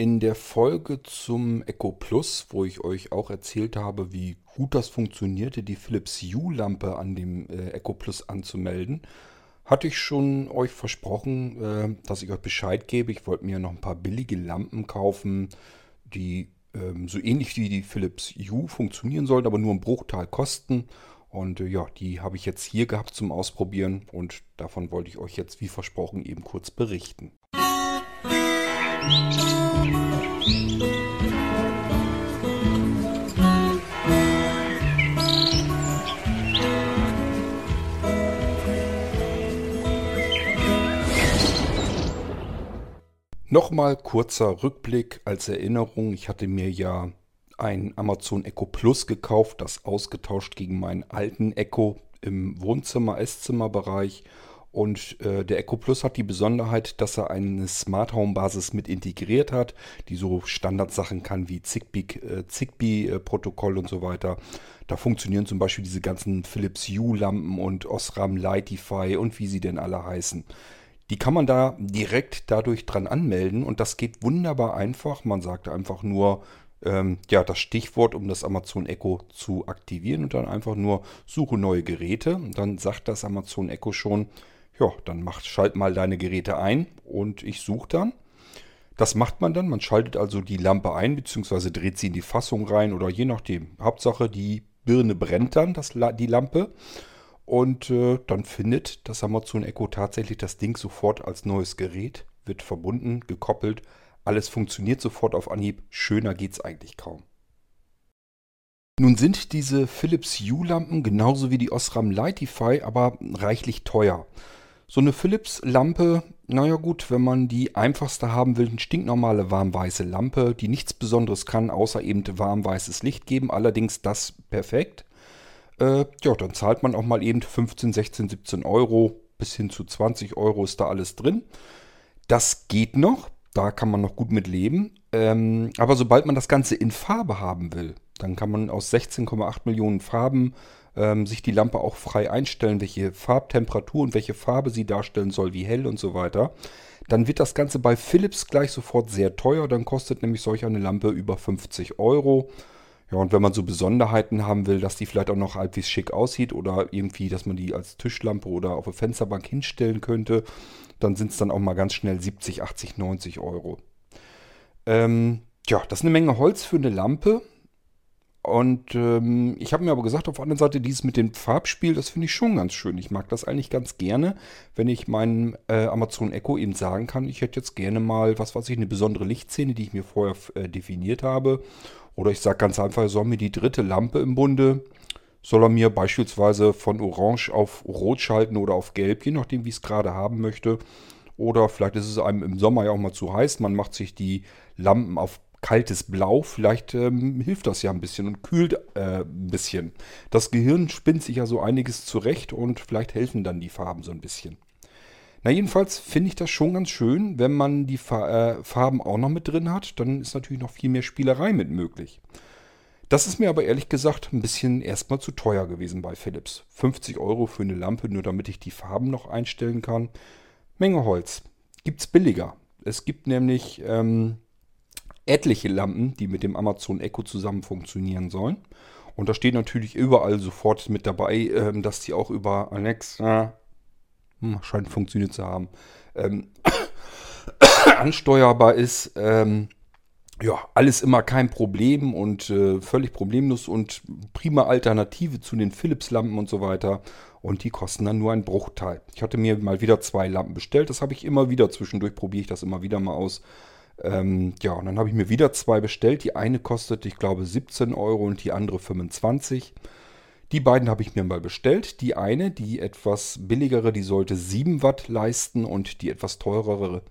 In der Folge zum Echo Plus, wo ich euch auch erzählt habe, wie gut das funktionierte, die Philips Hue-Lampe an dem äh, Echo Plus anzumelden, hatte ich schon euch versprochen, äh, dass ich euch Bescheid gebe. Ich wollte mir noch ein paar billige Lampen kaufen, die ähm, so ähnlich wie die Philips Hue funktionieren sollen, aber nur einen Bruchteil kosten. Und äh, ja, die habe ich jetzt hier gehabt zum Ausprobieren und davon wollte ich euch jetzt wie versprochen eben kurz berichten. Nochmal kurzer Rückblick als Erinnerung. Ich hatte mir ja ein Amazon Echo Plus gekauft, das ausgetauscht gegen meinen alten Echo im Wohnzimmer, Esszimmerbereich. Und äh, der Echo Plus hat die Besonderheit, dass er eine Smart Home Basis mit integriert hat, die so Standardsachen kann wie Zigbee, äh, Zigbee äh, Protokoll und so weiter. Da funktionieren zum Beispiel diese ganzen Philips Hue Lampen und Osram Lightify und wie sie denn alle heißen. Die kann man da direkt dadurch dran anmelden und das geht wunderbar einfach. Man sagt einfach nur ähm, ja, das Stichwort, um das Amazon Echo zu aktivieren und dann einfach nur suche neue Geräte. Und dann sagt das Amazon Echo schon, ja, dann macht, schalt mal deine Geräte ein und ich suche dann. Das macht man dann. Man schaltet also die Lampe ein, beziehungsweise dreht sie in die Fassung rein oder je nachdem. Hauptsache, die Birne brennt dann, das, die Lampe. Und äh, dann findet das Amazon Echo tatsächlich das Ding sofort als neues Gerät, wird verbunden, gekoppelt. Alles funktioniert sofort auf Anhieb. Schöner geht es eigentlich kaum. Nun sind diese Philips Hue-Lampen genauso wie die Osram Lightify aber reichlich teuer. So eine Philips-Lampe, naja gut, wenn man die einfachste haben will, eine stinknormale warmweiße Lampe, die nichts Besonderes kann, außer eben warmweißes Licht geben, allerdings das perfekt äh, ja, dann zahlt man auch mal eben 15, 16, 17 Euro bis hin zu 20 Euro ist da alles drin. Das geht noch, da kann man noch gut mit leben. Ähm, aber sobald man das Ganze in Farbe haben will, dann kann man aus 16,8 Millionen Farben ähm, sich die Lampe auch frei einstellen, welche Farbtemperatur und welche Farbe sie darstellen soll, wie hell und so weiter. Dann wird das Ganze bei Philips gleich sofort sehr teuer. Dann kostet nämlich solch eine Lampe über 50 Euro. Ja, und wenn man so Besonderheiten haben will, dass die vielleicht auch noch halbwegs schick aussieht oder irgendwie, dass man die als Tischlampe oder auf eine Fensterbank hinstellen könnte, dann sind es dann auch mal ganz schnell 70, 80, 90 Euro. Ähm, ja, das ist eine Menge Holz für eine Lampe. Und ähm, ich habe mir aber gesagt, auf der anderen Seite, dieses mit dem Farbspiel, das finde ich schon ganz schön. Ich mag das eigentlich ganz gerne, wenn ich meinem äh, Amazon Echo eben sagen kann, ich hätte jetzt gerne mal, was weiß ich, eine besondere Lichtszene, die ich mir vorher äh, definiert habe. Oder ich sage ganz einfach, soll mir die dritte Lampe im Bunde, soll er mir beispielsweise von Orange auf Rot schalten oder auf Gelb, je nachdem, wie ich es gerade haben möchte. Oder vielleicht ist es einem im Sommer ja auch mal zu heiß, man macht sich die Lampen auf kaltes Blau, vielleicht ähm, hilft das ja ein bisschen und kühlt äh, ein bisschen. Das Gehirn spinnt sich ja so einiges zurecht und vielleicht helfen dann die Farben so ein bisschen. Na jedenfalls finde ich das schon ganz schön, wenn man die äh, Farben auch noch mit drin hat, dann ist natürlich noch viel mehr Spielerei mit möglich. Das ist mir aber ehrlich gesagt ein bisschen erstmal zu teuer gewesen bei Philips. 50 Euro für eine Lampe, nur damit ich die Farben noch einstellen kann. Menge Holz. Gibt's billiger. Es gibt nämlich ähm, etliche Lampen, die mit dem Amazon Echo zusammen funktionieren sollen. Und da steht natürlich überall sofort mit dabei, ähm, dass die auch über Alexa hm, scheint funktioniert zu haben, ähm, ansteuerbar ist. Ähm, ja, alles immer kein Problem und äh, völlig problemlos und prima Alternative zu den Philips-Lampen und so weiter. Und die kosten dann nur einen Bruchteil. Ich hatte mir mal wieder zwei Lampen bestellt. Das habe ich immer wieder. Zwischendurch probiere ich das immer wieder mal aus. Ähm, ja, und dann habe ich mir wieder zwei bestellt. Die eine kostet, ich glaube, 17 Euro und die andere 25. Die beiden habe ich mir mal bestellt. Die eine, die etwas billigere, die sollte 7 Watt leisten und die etwas teurere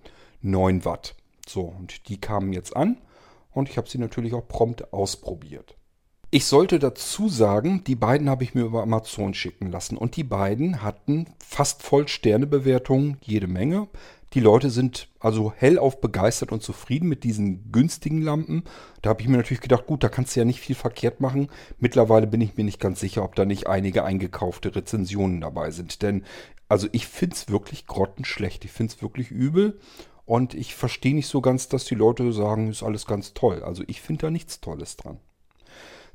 9 Watt. So, und die kamen jetzt an und ich habe sie natürlich auch prompt ausprobiert. Ich sollte dazu sagen, die beiden habe ich mir über Amazon schicken lassen und die beiden hatten fast voll Sternebewertungen, jede Menge. Die Leute sind also hellauf begeistert und zufrieden mit diesen günstigen Lampen. Da habe ich mir natürlich gedacht, gut, da kannst du ja nicht viel verkehrt machen. Mittlerweile bin ich mir nicht ganz sicher, ob da nicht einige eingekaufte Rezensionen dabei sind. Denn also ich finde es wirklich grottenschlecht. Ich finde es wirklich übel. Und ich verstehe nicht so ganz, dass die Leute sagen, ist alles ganz toll. Also ich finde da nichts Tolles dran.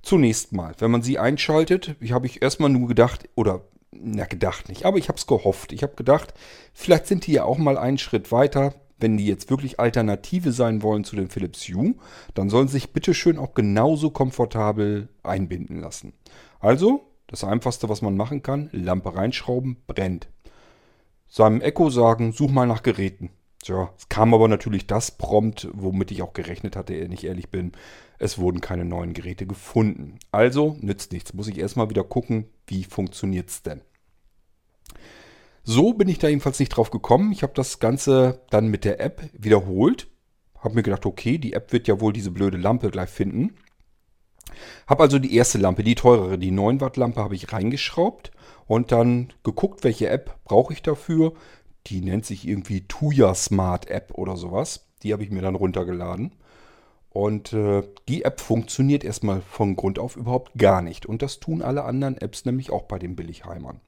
Zunächst mal, wenn man sie einschaltet, habe ich erstmal nur gedacht, oder na gedacht nicht, aber ich habe es gehofft. Ich habe gedacht, vielleicht sind die ja auch mal einen Schritt weiter. Wenn die jetzt wirklich Alternative sein wollen zu den Philips Hue, dann sollen sie sich bitteschön auch genauso komfortabel einbinden lassen. Also, das Einfachste, was man machen kann, Lampe reinschrauben, brennt. Seinem Echo sagen, such mal nach Geräten. Tja, es kam aber natürlich das prompt, womit ich auch gerechnet hatte, wenn ich ehrlich bin. Es wurden keine neuen Geräte gefunden. Also nützt nichts. Muss ich erstmal wieder gucken, wie funktioniert es denn. So bin ich da jedenfalls nicht drauf gekommen. Ich habe das Ganze dann mit der App wiederholt. Habe mir gedacht, okay, die App wird ja wohl diese blöde Lampe gleich finden. Habe also die erste Lampe, die teurere, die 9 Watt Lampe, habe ich reingeschraubt und dann geguckt, welche App brauche ich dafür. Die nennt sich irgendwie Tuya Smart App oder sowas. Die habe ich mir dann runtergeladen. Und äh, die App funktioniert erstmal von Grund auf überhaupt gar nicht. Und das tun alle anderen Apps nämlich auch bei den Billigheimern.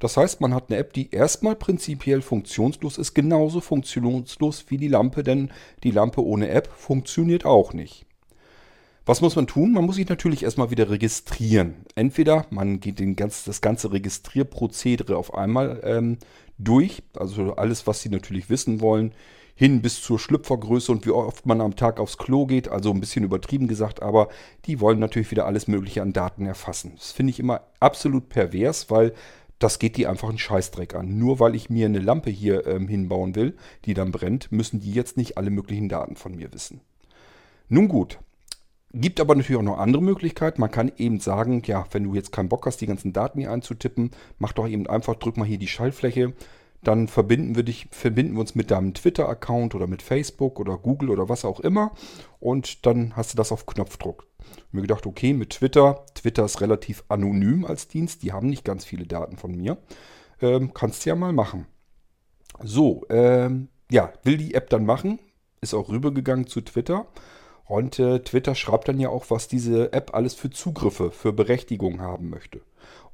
Das heißt, man hat eine App, die erstmal prinzipiell funktionslos ist, genauso funktionslos wie die Lampe, denn die Lampe ohne App funktioniert auch nicht. Was muss man tun? Man muss sich natürlich erstmal wieder registrieren. Entweder man geht ganz, das ganze Registrierprozedere auf einmal ähm, durch, also alles, was Sie natürlich wissen wollen, hin bis zur Schlüpfergröße und wie oft man am Tag aufs Klo geht, also ein bisschen übertrieben gesagt, aber die wollen natürlich wieder alles Mögliche an Daten erfassen. Das finde ich immer absolut pervers, weil das geht die einfach einen Scheißdreck an. Nur weil ich mir eine Lampe hier ähm, hinbauen will, die dann brennt, müssen die jetzt nicht alle möglichen Daten von mir wissen. Nun gut, Gibt aber natürlich auch noch andere Möglichkeiten. Man kann eben sagen, ja, wenn du jetzt keinen Bock hast, die ganzen Daten hier einzutippen, mach doch eben einfach, drück mal hier die Schaltfläche. Dann verbinden wir, dich, verbinden wir uns mit deinem Twitter-Account oder mit Facebook oder Google oder was auch immer. Und dann hast du das auf Knopfdruck. Ich mir gedacht, okay, mit Twitter. Twitter ist relativ anonym als Dienst. Die haben nicht ganz viele Daten von mir. Ähm, kannst du ja mal machen. So, ähm, ja, will die App dann machen. Ist auch rübergegangen zu Twitter und äh, Twitter schreibt dann ja auch, was diese App alles für Zugriffe, für Berechtigungen haben möchte.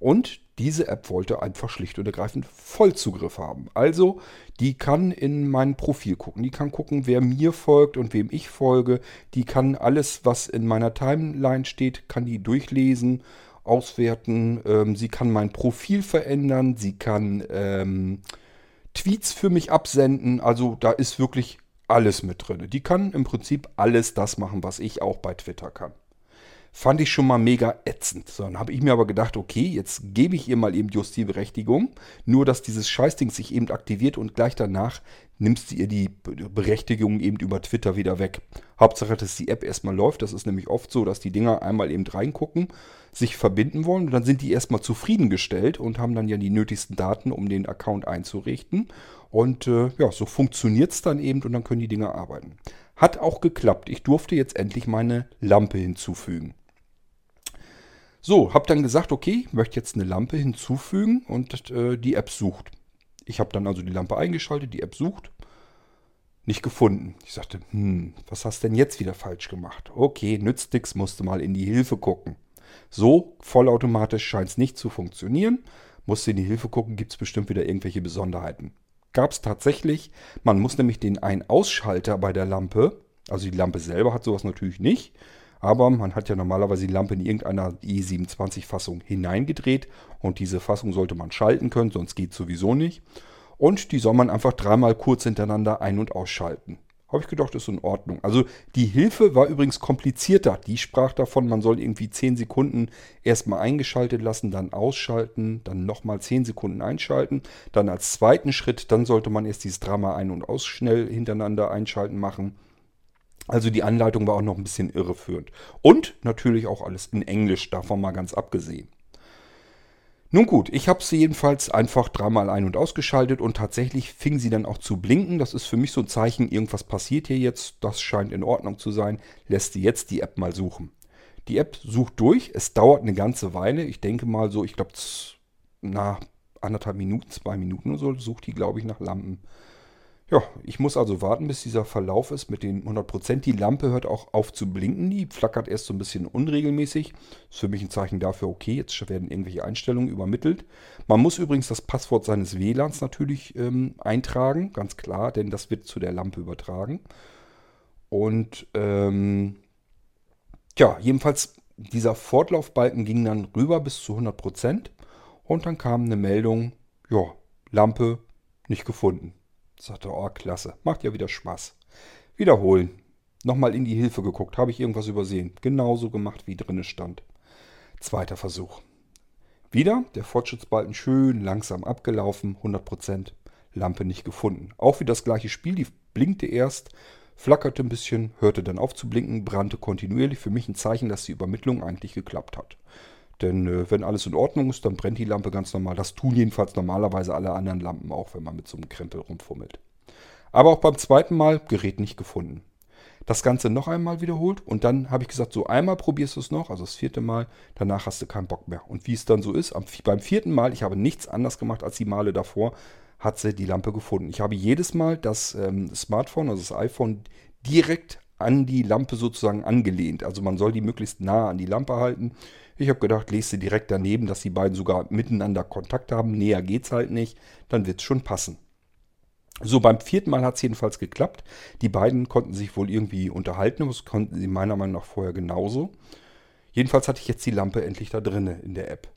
Und diese App wollte einfach schlicht und ergreifend Vollzugriff haben. Also, die kann in mein Profil gucken. Die kann gucken, wer mir folgt und wem ich folge. Die kann alles, was in meiner Timeline steht, kann die durchlesen, auswerten. Ähm, sie kann mein Profil verändern. Sie kann ähm, Tweets für mich absenden. Also, da ist wirklich alles mit drin. Die kann im Prinzip alles das machen, was ich auch bei Twitter kann. Fand ich schon mal mega ätzend. So, dann habe ich mir aber gedacht, okay, jetzt gebe ich ihr mal eben just die Berechtigung. Nur, dass dieses Scheißding sich eben aktiviert und gleich danach nimmst du ihr die Berechtigung eben über Twitter wieder weg. Hauptsache, dass die App erstmal läuft. Das ist nämlich oft so, dass die Dinger einmal eben reingucken, sich verbinden wollen und dann sind die erstmal zufriedengestellt und haben dann ja die nötigsten Daten, um den Account einzurichten. Und äh, ja, so funktioniert es dann eben und dann können die Dinger arbeiten. Hat auch geklappt. Ich durfte jetzt endlich meine Lampe hinzufügen. So, habe dann gesagt, okay, ich möchte jetzt eine Lampe hinzufügen und äh, die App sucht. Ich habe dann also die Lampe eingeschaltet, die App sucht. Nicht gefunden. Ich sagte, hm, was hast denn jetzt wieder falsch gemacht? Okay, nützt nix, musste mal in die Hilfe gucken. So vollautomatisch scheint es nicht zu funktionieren. Musste in die Hilfe gucken, gibt es bestimmt wieder irgendwelche Besonderheiten gab es tatsächlich. Man muss nämlich den Ein-Ausschalter bei der Lampe, also die Lampe selber hat sowas natürlich nicht, aber man hat ja normalerweise die Lampe in irgendeiner E27-Fassung hineingedreht und diese Fassung sollte man schalten können, sonst geht sowieso nicht. Und die soll man einfach dreimal kurz hintereinander ein- und ausschalten. Habe ich gedacht, ist in Ordnung. Also die Hilfe war übrigens komplizierter. Die sprach davon, man soll irgendwie 10 Sekunden erstmal eingeschaltet lassen, dann ausschalten, dann nochmal 10 Sekunden einschalten. Dann als zweiten Schritt, dann sollte man erst dieses Drama ein- und aus schnell hintereinander einschalten machen. Also die Anleitung war auch noch ein bisschen irreführend. Und natürlich auch alles in Englisch, davon mal ganz abgesehen. Nun gut, ich habe sie jedenfalls einfach dreimal ein- und ausgeschaltet und tatsächlich fing sie dann auch zu blinken. Das ist für mich so ein Zeichen, irgendwas passiert hier jetzt, das scheint in Ordnung zu sein. Lässt sie jetzt die App mal suchen. Die App sucht durch, es dauert eine ganze Weile. Ich denke mal so, ich glaube, na, anderthalb Minuten, zwei Minuten oder so, sucht die, glaube ich, nach Lampen. Ja, ich muss also warten, bis dieser Verlauf ist mit den 100%. Die Lampe hört auch auf zu blinken. Die flackert erst so ein bisschen unregelmäßig. Ist für mich ein Zeichen dafür, okay, jetzt werden irgendwelche Einstellungen übermittelt. Man muss übrigens das Passwort seines WLANs natürlich ähm, eintragen, ganz klar, denn das wird zu der Lampe übertragen. Und ähm, ja, jedenfalls dieser Fortlaufbalken ging dann rüber bis zu 100%. Und dann kam eine Meldung, ja, Lampe nicht gefunden. Sagte, oh, klasse. Macht ja wieder Spaß. Wiederholen. Nochmal in die Hilfe geguckt. Habe ich irgendwas übersehen? Genauso gemacht, wie drinne stand. Zweiter Versuch. Wieder der Fortschrittsbalken schön langsam abgelaufen. 100%. Lampe nicht gefunden. Auch wie das gleiche Spiel. Die blinkte erst, flackerte ein bisschen, hörte dann auf zu blinken, brannte kontinuierlich. Für mich ein Zeichen, dass die Übermittlung eigentlich geklappt hat. Denn äh, wenn alles in Ordnung ist, dann brennt die Lampe ganz normal. Das tun jedenfalls normalerweise alle anderen Lampen auch, wenn man mit so einem Krempel rumfummelt. Aber auch beim zweiten Mal Gerät nicht gefunden. Das Ganze noch einmal wiederholt und dann habe ich gesagt, so einmal probierst du es noch, also das vierte Mal, danach hast du keinen Bock mehr. Und wie es dann so ist, am, beim vierten Mal, ich habe nichts anders gemacht als die Male davor, hat sie die Lampe gefunden. Ich habe jedes Mal das ähm, Smartphone, also das iPhone, direkt an die Lampe sozusagen angelehnt. Also man soll die möglichst nah an die Lampe halten. Ich habe gedacht, lese sie direkt daneben, dass die beiden sogar miteinander Kontakt haben. Näher geht's halt nicht. Dann wird es schon passen. So, beim vierten Mal hat es jedenfalls geklappt. Die beiden konnten sich wohl irgendwie unterhalten, das konnten sie meiner Meinung nach vorher genauso. Jedenfalls hatte ich jetzt die Lampe endlich da drinne in der App.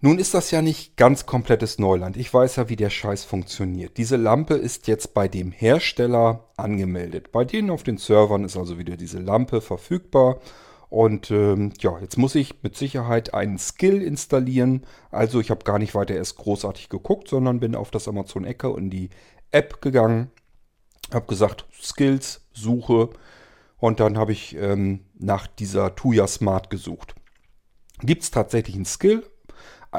Nun ist das ja nicht ganz komplettes Neuland. Ich weiß ja, wie der Scheiß funktioniert. Diese Lampe ist jetzt bei dem Hersteller angemeldet. Bei denen auf den Servern ist also wieder diese Lampe verfügbar und ähm, ja, jetzt muss ich mit Sicherheit einen Skill installieren. Also ich habe gar nicht weiter erst großartig geguckt, sondern bin auf das Amazon Echo in die App gegangen. Habe gesagt, Skills, Suche. Und dann habe ich ähm, nach dieser Tuya Smart gesucht. Gibt es tatsächlich einen Skill?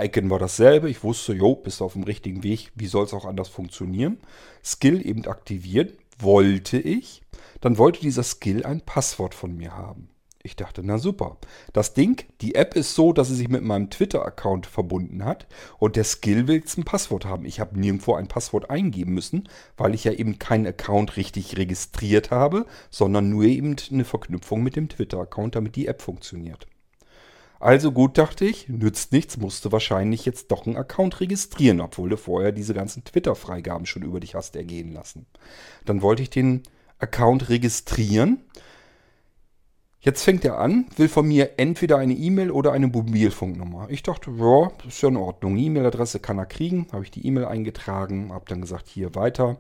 Icon war dasselbe. Ich wusste, jo, bist auf dem richtigen Weg. Wie soll es auch anders funktionieren? Skill eben aktivieren. Wollte ich. Dann wollte dieser Skill ein Passwort von mir haben. Ich dachte, na super. Das Ding, die App ist so, dass sie sich mit meinem Twitter-Account verbunden hat und der Skill will jetzt ein Passwort haben. Ich habe nirgendwo ein Passwort eingeben müssen, weil ich ja eben keinen Account richtig registriert habe, sondern nur eben eine Verknüpfung mit dem Twitter-Account, damit die App funktioniert. Also gut, dachte ich, nützt nichts, musste wahrscheinlich jetzt doch einen Account registrieren, obwohl du vorher diese ganzen Twitter-Freigaben schon über dich hast ergehen lassen. Dann wollte ich den Account registrieren Jetzt fängt er an, will von mir entweder eine E-Mail oder eine Mobilfunknummer. Ich dachte, ja, ist ja in Ordnung. E-Mail-Adresse kann er kriegen. Habe ich die E-Mail eingetragen, habe dann gesagt, hier weiter.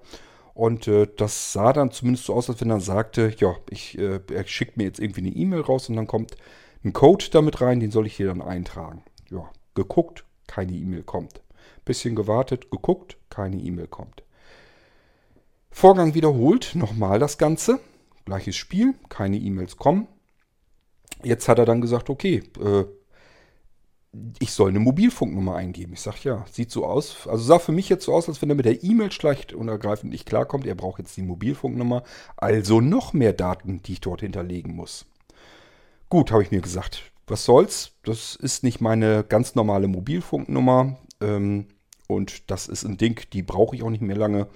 Und äh, das sah dann zumindest so aus, als wenn er sagte, ja, ich, äh, er schickt mir jetzt irgendwie eine E-Mail raus und dann kommt ein Code damit rein, den soll ich hier dann eintragen. Ja, geguckt, keine E-Mail kommt. Bisschen gewartet, geguckt, keine E-Mail kommt. Vorgang wiederholt, nochmal das Ganze. Gleiches Spiel, keine E-Mails kommen. Jetzt hat er dann gesagt, okay, äh, ich soll eine Mobilfunknummer eingeben. Ich sage, ja, sieht so aus. Also sah für mich jetzt so aus, als wenn er mit der E-Mail schlecht und ergreifend nicht klarkommt. Er braucht jetzt die Mobilfunknummer. Also noch mehr Daten, die ich dort hinterlegen muss. Gut, habe ich mir gesagt. Was soll's? Das ist nicht meine ganz normale Mobilfunknummer. Ähm, und das ist ein Ding, die brauche ich auch nicht mehr lange.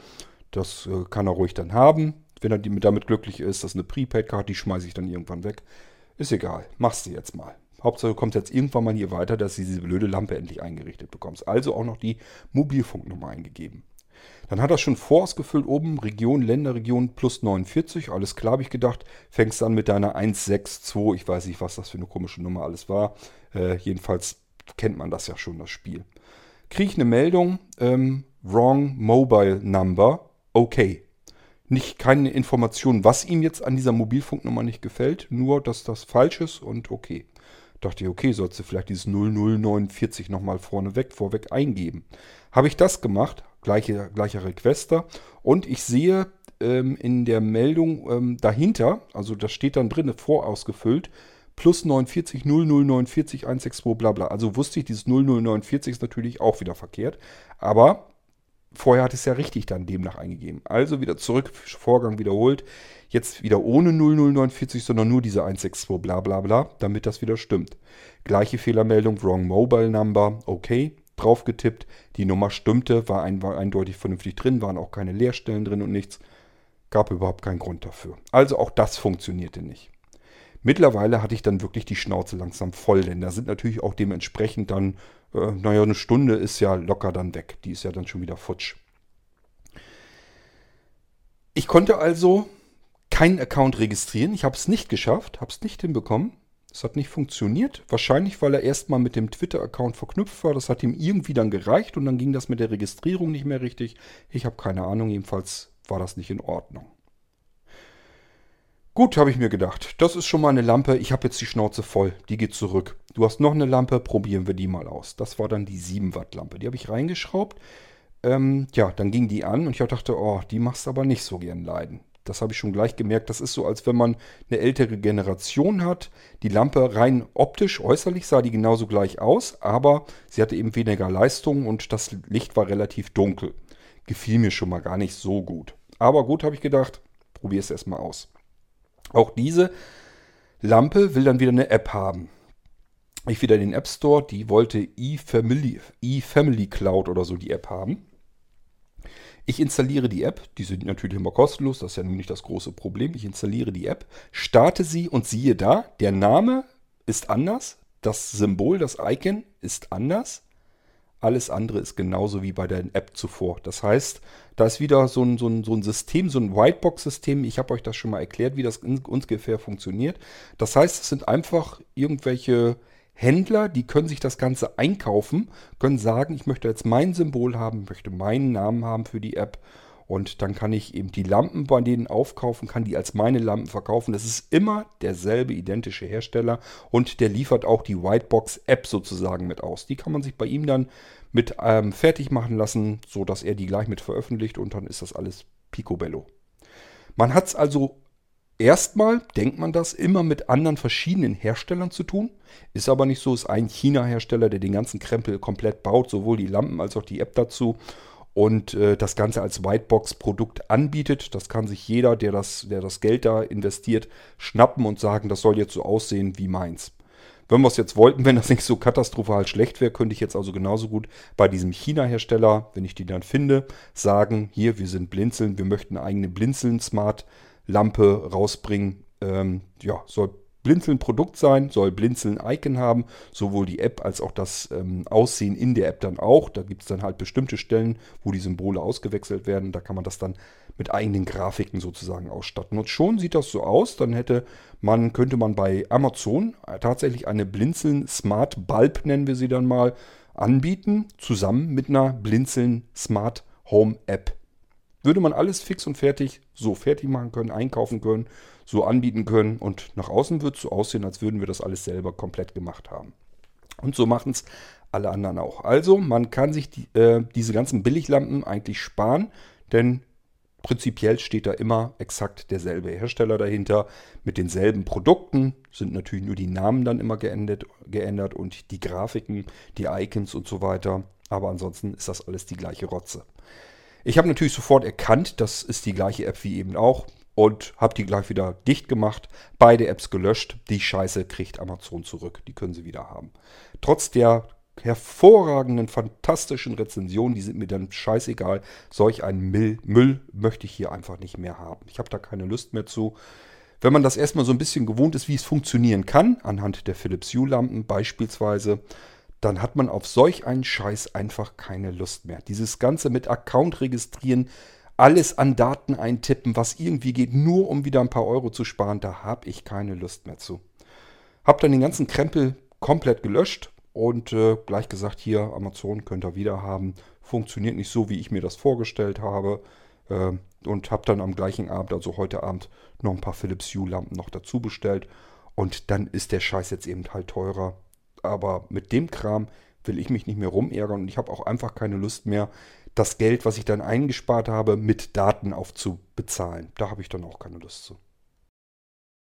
Das äh, kann er ruhig dann haben. Wenn er damit glücklich ist, das ist eine Prepaid-Karte, die schmeiße ich dann irgendwann weg. Ist egal, machst du jetzt mal. Hauptsache du kommst jetzt irgendwann mal hier weiter, dass du diese blöde Lampe endlich eingerichtet bekommst. Also auch noch die Mobilfunknummer eingegeben. Dann hat er schon vorausgefüllt oben Region, Länderregion plus 49. Alles klar, habe ich gedacht. Fängst an mit deiner 162. Ich weiß nicht, was das für eine komische Nummer alles war. Äh, jedenfalls kennt man das ja schon, das Spiel. Kriege ich eine Meldung. Ähm, wrong Mobile Number. Okay nicht keine Information, was ihm jetzt an dieser Mobilfunknummer nicht gefällt, nur dass das falsch ist und okay. Dachte ich, okay, sollst du vielleicht dieses 0049 nochmal vorneweg, vorweg eingeben. Habe ich das gemacht, gleiche, gleicher Requester und ich sehe ähm, in der Meldung ähm, dahinter, also das steht dann drin, vorausgefüllt, plus 49 0049 162 bla bla. Also wusste ich, dieses 0049 ist natürlich auch wieder verkehrt, aber Vorher hat es ja richtig dann demnach eingegeben. Also wieder zurück, Vorgang wiederholt. Jetzt wieder ohne 0049, sondern nur diese 162 bla bla bla, damit das wieder stimmt. Gleiche Fehlermeldung, Wrong Mobile Number, okay, drauf getippt. Die Nummer stimmte, war, ein, war eindeutig vernünftig drin, waren auch keine Leerstellen drin und nichts. Gab überhaupt keinen Grund dafür. Also auch das funktionierte nicht. Mittlerweile hatte ich dann wirklich die Schnauze langsam voll, denn da sind natürlich auch dementsprechend dann, äh, naja, eine Stunde ist ja locker dann weg. Die ist ja dann schon wieder futsch. Ich konnte also keinen Account registrieren. Ich habe es nicht geschafft, habe es nicht hinbekommen. Es hat nicht funktioniert. Wahrscheinlich, weil er erstmal mit dem Twitter-Account verknüpft war. Das hat ihm irgendwie dann gereicht und dann ging das mit der Registrierung nicht mehr richtig. Ich habe keine Ahnung. Jedenfalls war das nicht in Ordnung. Gut, habe ich mir gedacht. Das ist schon mal eine Lampe. Ich habe jetzt die Schnauze voll. Die geht zurück. Du hast noch eine Lampe. Probieren wir die mal aus. Das war dann die 7 Watt Lampe. Die habe ich reingeschraubt. Ähm, ja, dann ging die an und ich dachte, oh, die machst aber nicht so gern leiden. Das habe ich schon gleich gemerkt. Das ist so, als wenn man eine ältere Generation hat. Die Lampe rein optisch, äußerlich sah die genauso gleich aus, aber sie hatte eben weniger Leistung und das Licht war relativ dunkel. Gefiel mir schon mal gar nicht so gut. Aber gut, habe ich gedacht, probier es erstmal aus. Auch diese Lampe will dann wieder eine App haben. Ich wieder in den App Store, die wollte eFamily, eFamily Cloud oder so die App haben. Ich installiere die App, die sind natürlich immer kostenlos, das ist ja nun nicht das große Problem. Ich installiere die App, starte sie und siehe da, der Name ist anders, das Symbol, das Icon ist anders. Alles andere ist genauso wie bei der App zuvor. Das heißt, da ist wieder so ein, so ein, so ein System, so ein Whitebox-System. Ich habe euch das schon mal erklärt, wie das ungefähr funktioniert. Das heißt, es sind einfach irgendwelche Händler, die können sich das Ganze einkaufen, können sagen, ich möchte jetzt mein Symbol haben, möchte meinen Namen haben für die App. Und dann kann ich eben die Lampen bei denen aufkaufen, kann die als meine Lampen verkaufen. Das ist immer derselbe identische Hersteller und der liefert auch die Whitebox-App sozusagen mit aus. Die kann man sich bei ihm dann mit ähm, fertig machen lassen, sodass er die gleich mit veröffentlicht und dann ist das alles picobello. Man hat es also Erstmal denkt man das immer mit anderen verschiedenen Herstellern zu tun. Ist aber nicht so, ist ein China-Hersteller, der den ganzen Krempel komplett baut, sowohl die Lampen als auch die App dazu und äh, das Ganze als Whitebox-Produkt anbietet. Das kann sich jeder, der das, der das Geld da investiert, schnappen und sagen, das soll jetzt so aussehen wie meins. Wenn wir es jetzt wollten, wenn das nicht so katastrophal schlecht wäre, könnte ich jetzt also genauso gut bei diesem China-Hersteller, wenn ich die dann finde, sagen, hier, wir sind Blinzeln, wir möchten eigene Blinzeln-Smart- Lampe rausbringen. Ähm, ja, soll Blinzeln Produkt sein, soll Blinzeln Icon haben, sowohl die App als auch das ähm, Aussehen in der App dann auch. Da gibt es dann halt bestimmte Stellen, wo die Symbole ausgewechselt werden. Da kann man das dann mit eigenen Grafiken sozusagen ausstatten. Und schon sieht das so aus, dann hätte man, könnte man bei Amazon tatsächlich eine Blinzeln Smart Bulb, nennen wir sie dann mal, anbieten, zusammen mit einer Blinzeln Smart Home App würde man alles fix und fertig so fertig machen können, einkaufen können, so anbieten können und nach außen wird es so aussehen, als würden wir das alles selber komplett gemacht haben. Und so machen es alle anderen auch. Also man kann sich die, äh, diese ganzen Billiglampen eigentlich sparen, denn prinzipiell steht da immer exakt derselbe Hersteller dahinter mit denselben Produkten, sind natürlich nur die Namen dann immer geändert, geändert und die Grafiken, die Icons und so weiter. Aber ansonsten ist das alles die gleiche Rotze. Ich habe natürlich sofort erkannt, das ist die gleiche App wie eben auch und habe die gleich wieder dicht gemacht, beide Apps gelöscht. Die Scheiße kriegt Amazon zurück, die können sie wieder haben. Trotz der hervorragenden, fantastischen Rezensionen, die sind mir dann scheißegal. Solch einen Müll, Müll möchte ich hier einfach nicht mehr haben. Ich habe da keine Lust mehr zu. Wenn man das erstmal so ein bisschen gewohnt ist, wie es funktionieren kann, anhand der Philips Hue-Lampen beispielsweise, dann hat man auf solch einen Scheiß einfach keine Lust mehr. Dieses Ganze mit Account registrieren, alles an Daten eintippen, was irgendwie geht, nur um wieder ein paar Euro zu sparen, da habe ich keine Lust mehr zu. Hab dann den ganzen Krempel komplett gelöscht und äh, gleich gesagt, hier Amazon könnt ihr wieder haben. Funktioniert nicht so, wie ich mir das vorgestellt habe. Äh, und habe dann am gleichen Abend, also heute Abend, noch ein paar Philips Hue Lampen noch dazu bestellt. Und dann ist der Scheiß jetzt eben halt teurer aber mit dem Kram will ich mich nicht mehr rumärgern und ich habe auch einfach keine Lust mehr, das Geld, was ich dann eingespart habe, mit Daten aufzubezahlen. Da habe ich dann auch keine Lust zu.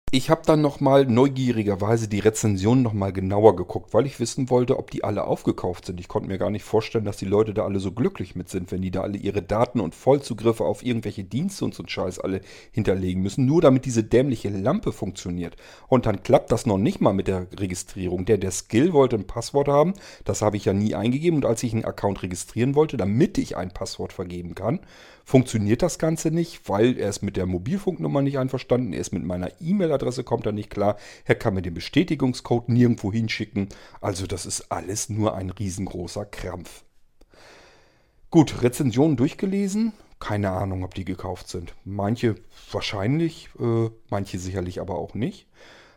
Ich habe dann nochmal neugierigerweise die Rezensionen nochmal genauer geguckt, weil ich wissen wollte, ob die alle aufgekauft sind. Ich konnte mir gar nicht vorstellen, dass die Leute da alle so glücklich mit sind, wenn die da alle ihre Daten und Vollzugriffe auf irgendwelche Dienste und so einen Scheiß alle hinterlegen müssen, nur damit diese dämliche Lampe funktioniert. Und dann klappt das noch nicht mal mit der Registrierung. Der, der Skill wollte ein Passwort haben, das habe ich ja nie eingegeben. Und als ich einen Account registrieren wollte, damit ich ein Passwort vergeben kann, funktioniert das Ganze nicht, weil er ist mit der Mobilfunknummer nicht einverstanden, er ist mit meiner E-Mail-Adresse, kommt er nicht klar, er kann mir den Bestätigungscode nirgendwo hinschicken. Also das ist alles nur ein riesengroßer Krampf. Gut, Rezensionen durchgelesen. Keine Ahnung, ob die gekauft sind. Manche wahrscheinlich, äh, manche sicherlich aber auch nicht.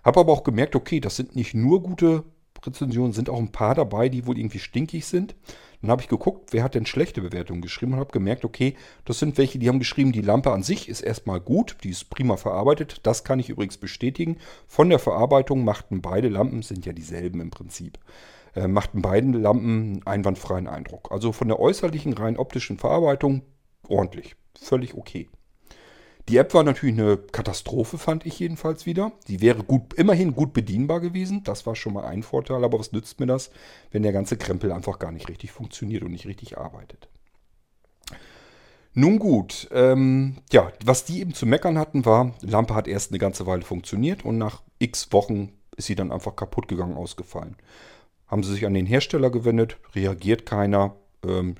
Habe aber auch gemerkt, okay, das sind nicht nur gute Rezensionen, sind auch ein paar dabei, die wohl irgendwie stinkig sind. Dann habe ich geguckt, wer hat denn schlechte Bewertungen geschrieben und habe gemerkt, okay, das sind welche, die haben geschrieben, die Lampe an sich ist erstmal gut, die ist prima verarbeitet. Das kann ich übrigens bestätigen. Von der Verarbeitung machten beide Lampen, sind ja dieselben im Prinzip, äh, machten beiden Lampen einen einwandfreien Eindruck. Also von der äußerlichen, rein optischen Verarbeitung ordentlich, völlig okay. Die App war natürlich eine Katastrophe, fand ich jedenfalls wieder. Die wäre gut, immerhin gut bedienbar gewesen. Das war schon mal ein Vorteil. Aber was nützt mir das, wenn der ganze Krempel einfach gar nicht richtig funktioniert und nicht richtig arbeitet? Nun gut, ähm, ja, was die eben zu meckern hatten, war, Lampe hat erst eine ganze Weile funktioniert und nach x Wochen ist sie dann einfach kaputt gegangen, ausgefallen. Haben sie sich an den Hersteller gewendet, reagiert keiner, ähm,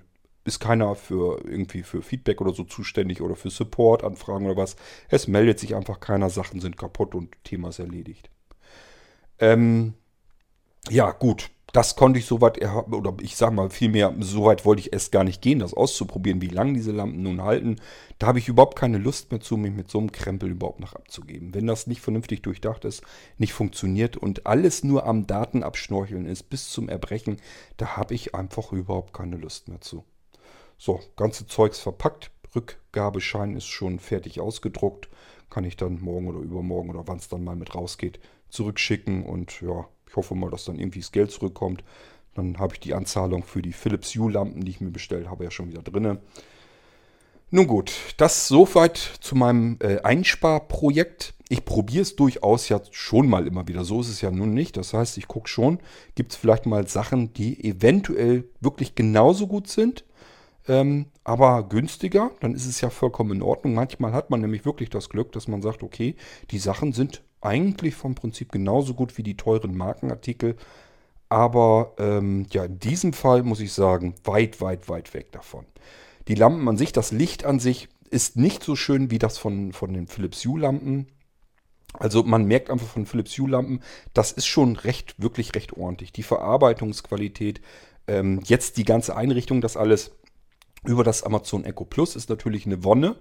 ist keiner für irgendwie für Feedback oder so zuständig oder für Support-Anfragen oder was. Es meldet sich einfach keiner, Sachen sind kaputt und Thema ist erledigt. Ähm, ja, gut. Das konnte ich soweit, oder ich sage mal vielmehr, soweit wollte ich erst gar nicht gehen, das auszuprobieren, wie lange diese Lampen nun halten. Da habe ich überhaupt keine Lust mehr zu, mich mit so einem Krempel überhaupt noch abzugeben. Wenn das nicht vernünftig durchdacht ist, nicht funktioniert und alles nur am Datenabschnorcheln ist bis zum Erbrechen, da habe ich einfach überhaupt keine Lust mehr zu. So, ganze Zeugs verpackt. Rückgabeschein ist schon fertig ausgedruckt. Kann ich dann morgen oder übermorgen oder wann es dann mal mit rausgeht, zurückschicken. Und ja, ich hoffe mal, dass dann irgendwie das Geld zurückkommt. Dann habe ich die Anzahlung für die Philips Hue-Lampen, die ich mir bestellt habe, ja schon wieder drin. Nun gut, das soweit zu meinem äh, Einsparprojekt. Ich probiere es durchaus ja schon mal immer wieder. So ist es ja nun nicht. Das heißt, ich gucke schon, gibt es vielleicht mal Sachen, die eventuell wirklich genauso gut sind ähm, aber günstiger, dann ist es ja vollkommen in Ordnung. Manchmal hat man nämlich wirklich das Glück, dass man sagt, okay, die Sachen sind eigentlich vom Prinzip genauso gut wie die teuren Markenartikel. Aber ähm, ja, in diesem Fall muss ich sagen, weit, weit, weit weg davon. Die Lampen an sich, das Licht an sich ist nicht so schön wie das von, von den Philips Hue-Lampen. Also man merkt einfach von Philips Hue-Lampen, das ist schon recht, wirklich recht ordentlich. Die Verarbeitungsqualität, ähm, jetzt die ganze Einrichtung, das alles über das Amazon Echo Plus ist natürlich eine Wonne.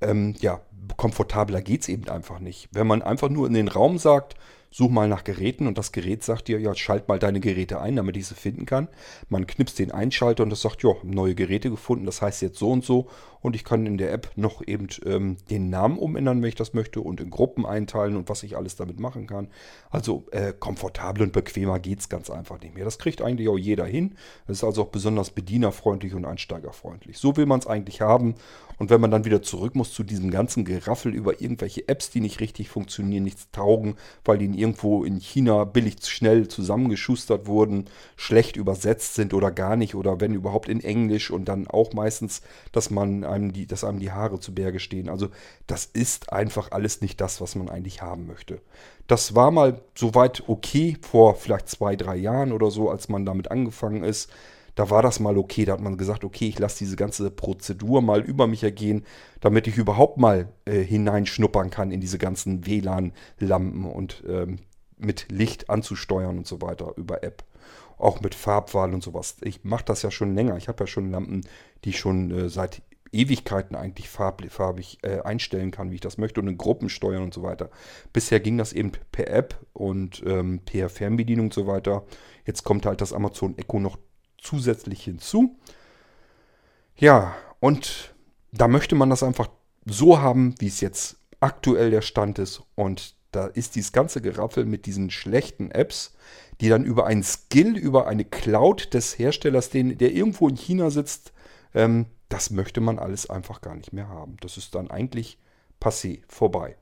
Ähm, ja, komfortabler geht es eben einfach nicht. Wenn man einfach nur in den Raum sagt, such mal nach Geräten und das Gerät sagt dir, ja, schalt mal deine Geräte ein, damit ich sie finden kann. Man knipst den Einschalter und das sagt, ja, neue Geräte gefunden, das heißt jetzt so und so und ich kann in der App noch eben ähm, den Namen umändern, wenn ich das möchte und in Gruppen einteilen und was ich alles damit machen kann. Also äh, komfortabel und bequemer geht es ganz einfach nicht mehr. Das kriegt eigentlich auch jeder hin. Das ist also auch besonders bedienerfreundlich und einsteigerfreundlich. So will man es eigentlich haben und wenn man dann wieder zurück muss zu diesem ganzen Geraffel über irgendwelche Apps, die nicht richtig funktionieren, nichts taugen, weil die irgendwo in China billig schnell zusammengeschustert wurden, schlecht übersetzt sind oder gar nicht oder wenn überhaupt in Englisch und dann auch meistens, dass man einem die, dass einem die Haare zu Berge stehen. Also das ist einfach alles nicht das, was man eigentlich haben möchte. Das war mal soweit okay vor vielleicht zwei, drei Jahren oder so, als man damit angefangen ist da war das mal okay. Da hat man gesagt, okay, ich lasse diese ganze Prozedur mal über mich ergehen, damit ich überhaupt mal äh, hineinschnuppern kann in diese ganzen WLAN-Lampen und ähm, mit Licht anzusteuern und so weiter über App. Auch mit Farbwahl und sowas. Ich mache das ja schon länger. Ich habe ja schon Lampen, die schon äh, seit Ewigkeiten eigentlich farblich, farbig äh, einstellen kann, wie ich das möchte und in Gruppen steuern und so weiter. Bisher ging das eben per App und ähm, per Fernbedienung und so weiter. Jetzt kommt halt das Amazon Echo noch zusätzlich hinzu. Ja, und da möchte man das einfach so haben, wie es jetzt aktuell der Stand ist. Und da ist dieses ganze Geraffel mit diesen schlechten Apps, die dann über einen Skill, über eine Cloud des Herstellers, den, der irgendwo in China sitzt, ähm, das möchte man alles einfach gar nicht mehr haben. Das ist dann eigentlich passé, vorbei.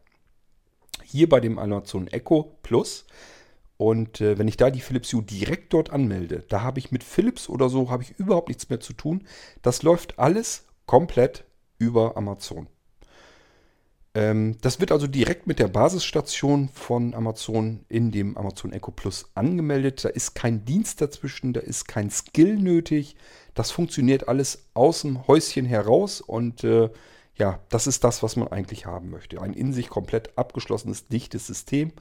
Hier bei dem Amazon Echo Plus und äh, wenn ich da die Philips Hue direkt dort anmelde, da habe ich mit Philips oder so, habe ich überhaupt nichts mehr zu tun. Das läuft alles komplett über Amazon. Ähm, das wird also direkt mit der Basisstation von Amazon in dem Amazon Echo Plus angemeldet. Da ist kein Dienst dazwischen, da ist kein Skill nötig. Das funktioniert alles aus dem Häuschen heraus und äh, ja, das ist das, was man eigentlich haben möchte. Ein in sich komplett abgeschlossenes, dichtes System.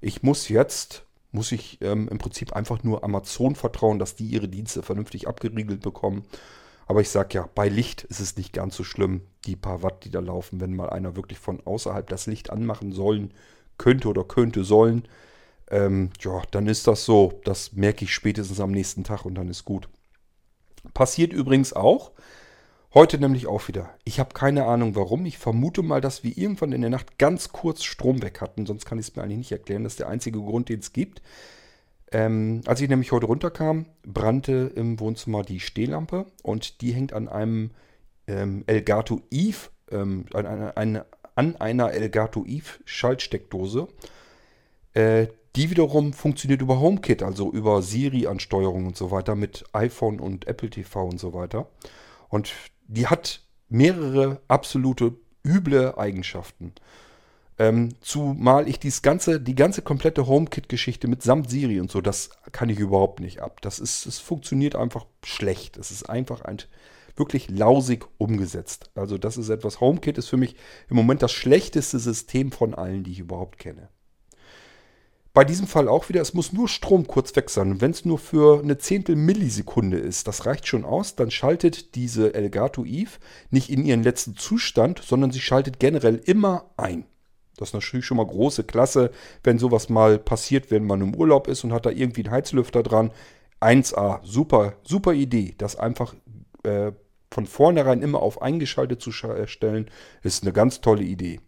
Ich muss jetzt, muss ich ähm, im Prinzip einfach nur Amazon vertrauen, dass die ihre Dienste vernünftig abgeriegelt bekommen. Aber ich sage ja, bei Licht ist es nicht ganz so schlimm, die paar Watt, die da laufen, wenn mal einer wirklich von außerhalb das Licht anmachen sollen, könnte oder könnte sollen. Ähm, ja, dann ist das so. Das merke ich spätestens am nächsten Tag und dann ist gut. Passiert übrigens auch, Heute nämlich auch wieder. Ich habe keine Ahnung warum. Ich vermute mal, dass wir irgendwann in der Nacht ganz kurz Strom weg hatten. Sonst kann ich es mir eigentlich nicht erklären. Das ist der einzige Grund, den es gibt. Ähm, als ich nämlich heute runterkam, brannte im Wohnzimmer die Stehlampe und die hängt an einem ähm, Elgato Eve, ähm, an, einer, an einer Elgato Eve Schaltsteckdose. Äh, die wiederum funktioniert über HomeKit, also über Siri-Ansteuerung und so weiter mit iPhone und Apple TV und so weiter. Und die hat mehrere absolute üble Eigenschaften. Ähm, zumal ich dies ganze, die ganze komplette HomeKit-Geschichte mit samt Siri und so, das kann ich überhaupt nicht ab. Das ist, es funktioniert einfach schlecht. Es ist einfach ein, wirklich lausig umgesetzt. Also das ist etwas, HomeKit ist für mich im Moment das schlechteste System von allen, die ich überhaupt kenne. Bei diesem Fall auch wieder, es muss nur Strom kurz weg sein. Wenn es nur für eine Zehntel Millisekunde ist, das reicht schon aus, dann schaltet diese Elgato Eve nicht in ihren letzten Zustand, sondern sie schaltet generell immer ein. Das ist natürlich schon mal große Klasse, wenn sowas mal passiert, wenn man im Urlaub ist und hat da irgendwie einen Heizlüfter dran. 1A, super, super Idee, das einfach äh, von vornherein immer auf eingeschaltet zu stellen, ist eine ganz tolle Idee.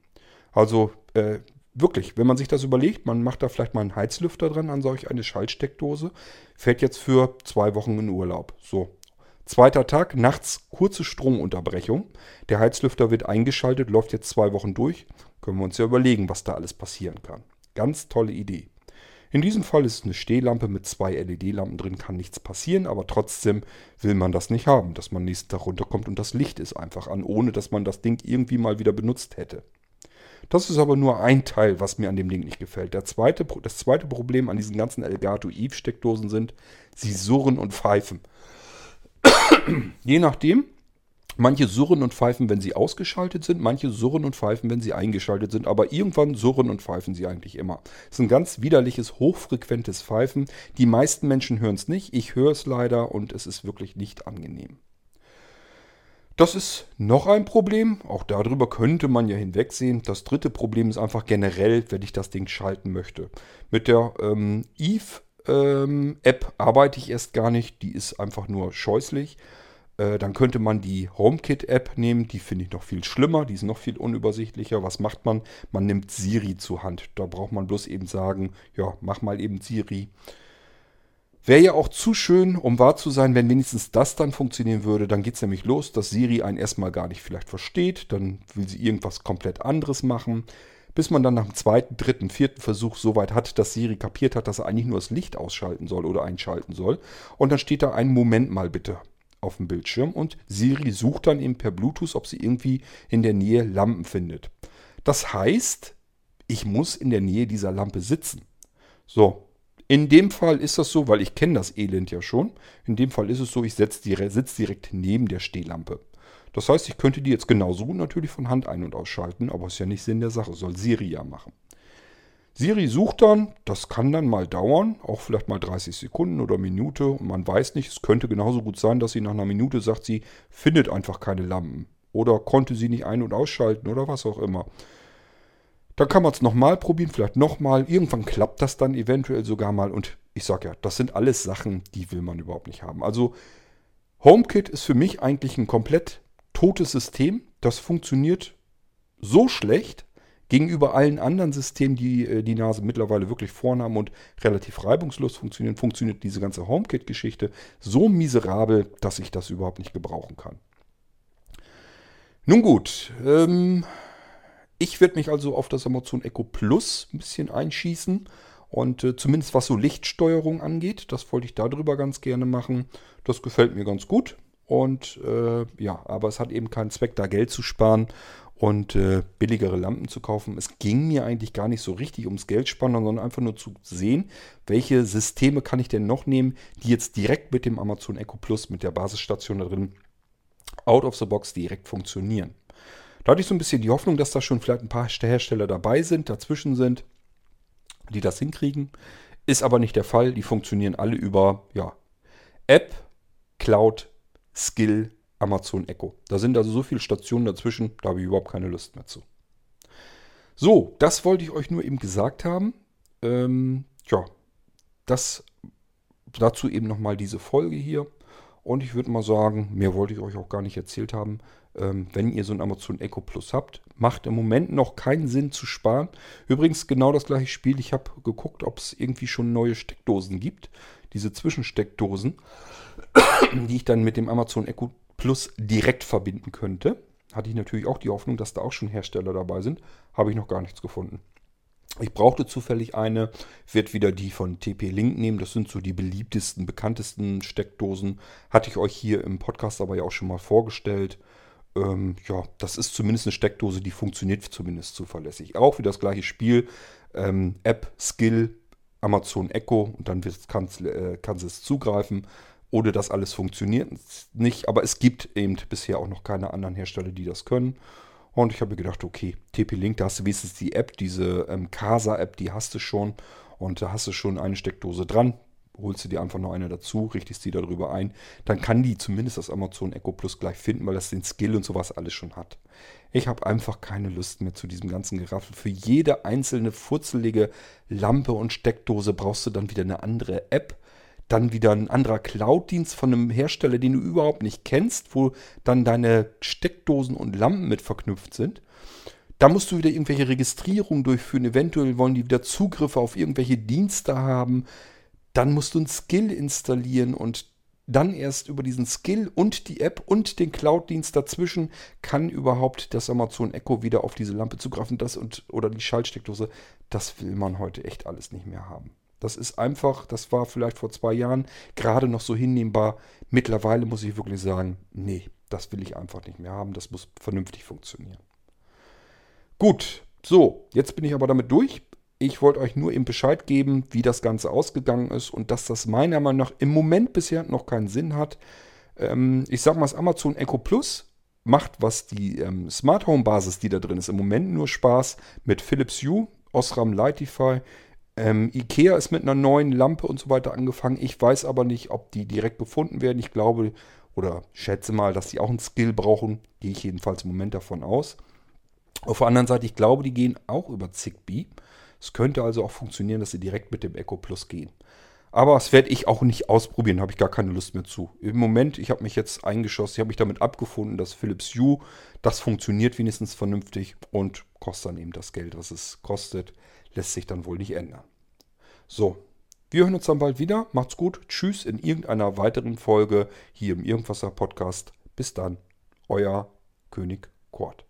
Also äh, wirklich, wenn man sich das überlegt, man macht da vielleicht mal einen Heizlüfter dran an solch eine Schaltsteckdose, fährt jetzt für zwei Wochen in Urlaub. So. Zweiter Tag, nachts kurze Stromunterbrechung. Der Heizlüfter wird eingeschaltet, läuft jetzt zwei Wochen durch. Können wir uns ja überlegen, was da alles passieren kann. Ganz tolle Idee. In diesem Fall ist es eine Stehlampe mit zwei LED-Lampen drin, kann nichts passieren, aber trotzdem will man das nicht haben, dass man nächsten Tag runterkommt und das Licht ist einfach an, ohne dass man das Ding irgendwie mal wieder benutzt hätte. Das ist aber nur ein Teil, was mir an dem Ding nicht gefällt. Der zweite, das zweite Problem an diesen ganzen Elgato Eve Steckdosen sind, sie surren und pfeifen. Je nachdem, manche surren und pfeifen, wenn sie ausgeschaltet sind, manche surren und pfeifen, wenn sie eingeschaltet sind, aber irgendwann surren und pfeifen sie eigentlich immer. Es ist ein ganz widerliches, hochfrequentes Pfeifen. Die meisten Menschen hören es nicht, ich höre es leider und es ist wirklich nicht angenehm. Das ist noch ein Problem. Auch darüber könnte man ja hinwegsehen. Das dritte Problem ist einfach generell, wenn ich das Ding schalten möchte. Mit der ähm, Eve ähm, App arbeite ich erst gar nicht. Die ist einfach nur scheußlich. Äh, dann könnte man die HomeKit App nehmen. Die finde ich noch viel schlimmer. Die ist noch viel unübersichtlicher. Was macht man? Man nimmt Siri zur Hand. Da braucht man bloß eben sagen, ja, mach mal eben Siri. Wäre ja auch zu schön, um wahr zu sein, wenn wenigstens das dann funktionieren würde. Dann geht es nämlich los, dass Siri einen erstmal gar nicht vielleicht versteht. Dann will sie irgendwas komplett anderes machen. Bis man dann nach dem zweiten, dritten, vierten Versuch so weit hat, dass Siri kapiert hat, dass er eigentlich nur das Licht ausschalten soll oder einschalten soll. Und dann steht da ein Moment mal bitte auf dem Bildschirm und Siri sucht dann eben per Bluetooth, ob sie irgendwie in der Nähe Lampen findet. Das heißt, ich muss in der Nähe dieser Lampe sitzen. So, in dem Fall ist das so, weil ich kenne das Elend ja schon. In dem Fall ist es so, ich sitze direkt neben der Stehlampe. Das heißt, ich könnte die jetzt genauso natürlich von Hand ein- und ausschalten, aber ist ja nicht Sinn der Sache, soll Siri ja machen. Siri sucht dann, das kann dann mal dauern, auch vielleicht mal 30 Sekunden oder Minute und man weiß nicht, es könnte genauso gut sein, dass sie nach einer Minute sagt, sie findet einfach keine Lampen oder konnte sie nicht ein- und ausschalten oder was auch immer. Dann kann man es nochmal probieren, vielleicht nochmal. Irgendwann klappt das dann eventuell sogar mal. Und ich sage ja, das sind alles Sachen, die will man überhaupt nicht haben. Also HomeKit ist für mich eigentlich ein komplett totes System. Das funktioniert so schlecht gegenüber allen anderen Systemen, die äh, die Nase mittlerweile wirklich vornahmen und relativ reibungslos funktionieren, funktioniert diese ganze HomeKit-Geschichte so miserabel, dass ich das überhaupt nicht gebrauchen kann. Nun gut, ähm, ich werde mich also auf das Amazon Echo Plus ein bisschen einschießen. Und äh, zumindest was so Lichtsteuerung angeht, das wollte ich darüber ganz gerne machen. Das gefällt mir ganz gut. Und äh, ja, aber es hat eben keinen Zweck, da Geld zu sparen und äh, billigere Lampen zu kaufen. Es ging mir eigentlich gar nicht so richtig ums Geldspannen, sondern einfach nur zu sehen, welche Systeme kann ich denn noch nehmen, die jetzt direkt mit dem Amazon Echo Plus, mit der Basisstation da drin, out of the box direkt funktionieren. Da hatte ich so ein bisschen die Hoffnung, dass da schon vielleicht ein paar Hersteller dabei sind, dazwischen sind, die das hinkriegen. Ist aber nicht der Fall. Die funktionieren alle über ja, App, Cloud, Skill, Amazon Echo. Da sind also so viele Stationen dazwischen, da habe ich überhaupt keine Lust mehr zu. So, das wollte ich euch nur eben gesagt haben. Ähm, ja, das dazu eben nochmal diese Folge hier. Und ich würde mal sagen, mehr wollte ich euch auch gar nicht erzählt haben. Ähm, wenn ihr so ein Amazon Echo Plus habt, macht im Moment noch keinen Sinn zu sparen. Übrigens genau das gleiche Spiel. Ich habe geguckt, ob es irgendwie schon neue Steckdosen gibt. Diese Zwischensteckdosen, die ich dann mit dem Amazon Echo Plus direkt verbinden könnte. Hatte ich natürlich auch die Hoffnung, dass da auch schon Hersteller dabei sind. Habe ich noch gar nichts gefunden. Ich brauchte zufällig eine, werde wieder die von TP-Link nehmen. Das sind so die beliebtesten, bekanntesten Steckdosen. Hatte ich euch hier im Podcast aber ja auch schon mal vorgestellt. Ähm, ja, das ist zumindest eine Steckdose, die funktioniert zumindest zuverlässig. Auch wie das gleiche Spiel. Ähm, App, Skill, Amazon Echo und dann kannst, äh, es zugreifen. Ohne das alles funktioniert nicht, aber es gibt eben bisher auch noch keine anderen Hersteller, die das können. Und ich habe mir gedacht, okay, TP-Link, da hast du wenigstens die App, diese ähm, Casa-App, die hast du schon. Und da hast du schon eine Steckdose dran. Holst du dir einfach noch eine dazu, richtest die darüber ein. Dann kann die zumindest das Amazon Echo Plus gleich finden, weil das den Skill und sowas alles schon hat. Ich habe einfach keine Lust mehr zu diesem ganzen Geraffel. Für jede einzelne furzelige Lampe und Steckdose brauchst du dann wieder eine andere App dann wieder ein anderer Cloud-Dienst von einem Hersteller, den du überhaupt nicht kennst, wo dann deine Steckdosen und Lampen mit verknüpft sind. Da musst du wieder irgendwelche Registrierungen durchführen. Eventuell wollen die wieder Zugriffe auf irgendwelche Dienste haben. Dann musst du ein Skill installieren und dann erst über diesen Skill und die App und den Cloud-Dienst dazwischen kann überhaupt das Amazon Echo wieder auf diese Lampe zugreifen. Das und oder die Schaltsteckdose. Das will man heute echt alles nicht mehr haben. Das ist einfach, das war vielleicht vor zwei Jahren gerade noch so hinnehmbar. Mittlerweile muss ich wirklich sagen, nee, das will ich einfach nicht mehr haben. Das muss vernünftig funktionieren. Gut, so, jetzt bin ich aber damit durch. Ich wollte euch nur eben Bescheid geben, wie das Ganze ausgegangen ist und dass das meiner Meinung nach im Moment bisher noch keinen Sinn hat. Ähm, ich sage mal, das Amazon Echo Plus macht, was die ähm, Smart Home Basis, die da drin ist, im Moment nur Spaß mit Philips Hue, Osram Lightify, ähm, Ikea ist mit einer neuen Lampe und so weiter angefangen. Ich weiß aber nicht, ob die direkt gefunden werden. Ich glaube oder schätze mal, dass die auch einen Skill brauchen. Gehe ich jedenfalls im Moment davon aus. Auf der anderen Seite, ich glaube, die gehen auch über Zigbee. Es könnte also auch funktionieren, dass sie direkt mit dem Echo Plus gehen. Aber das werde ich auch nicht ausprobieren, habe ich gar keine Lust mehr zu. Im Moment, ich habe mich jetzt eingeschossen, ich habe mich damit abgefunden, dass Philips Hue, das funktioniert wenigstens vernünftig und kostet dann eben das Geld, was es kostet lässt sich dann wohl nicht ändern. So, wir hören uns dann bald wieder. Macht's gut. Tschüss in irgendeiner weiteren Folge hier im Irgendwasser Podcast. Bis dann, euer König Kort.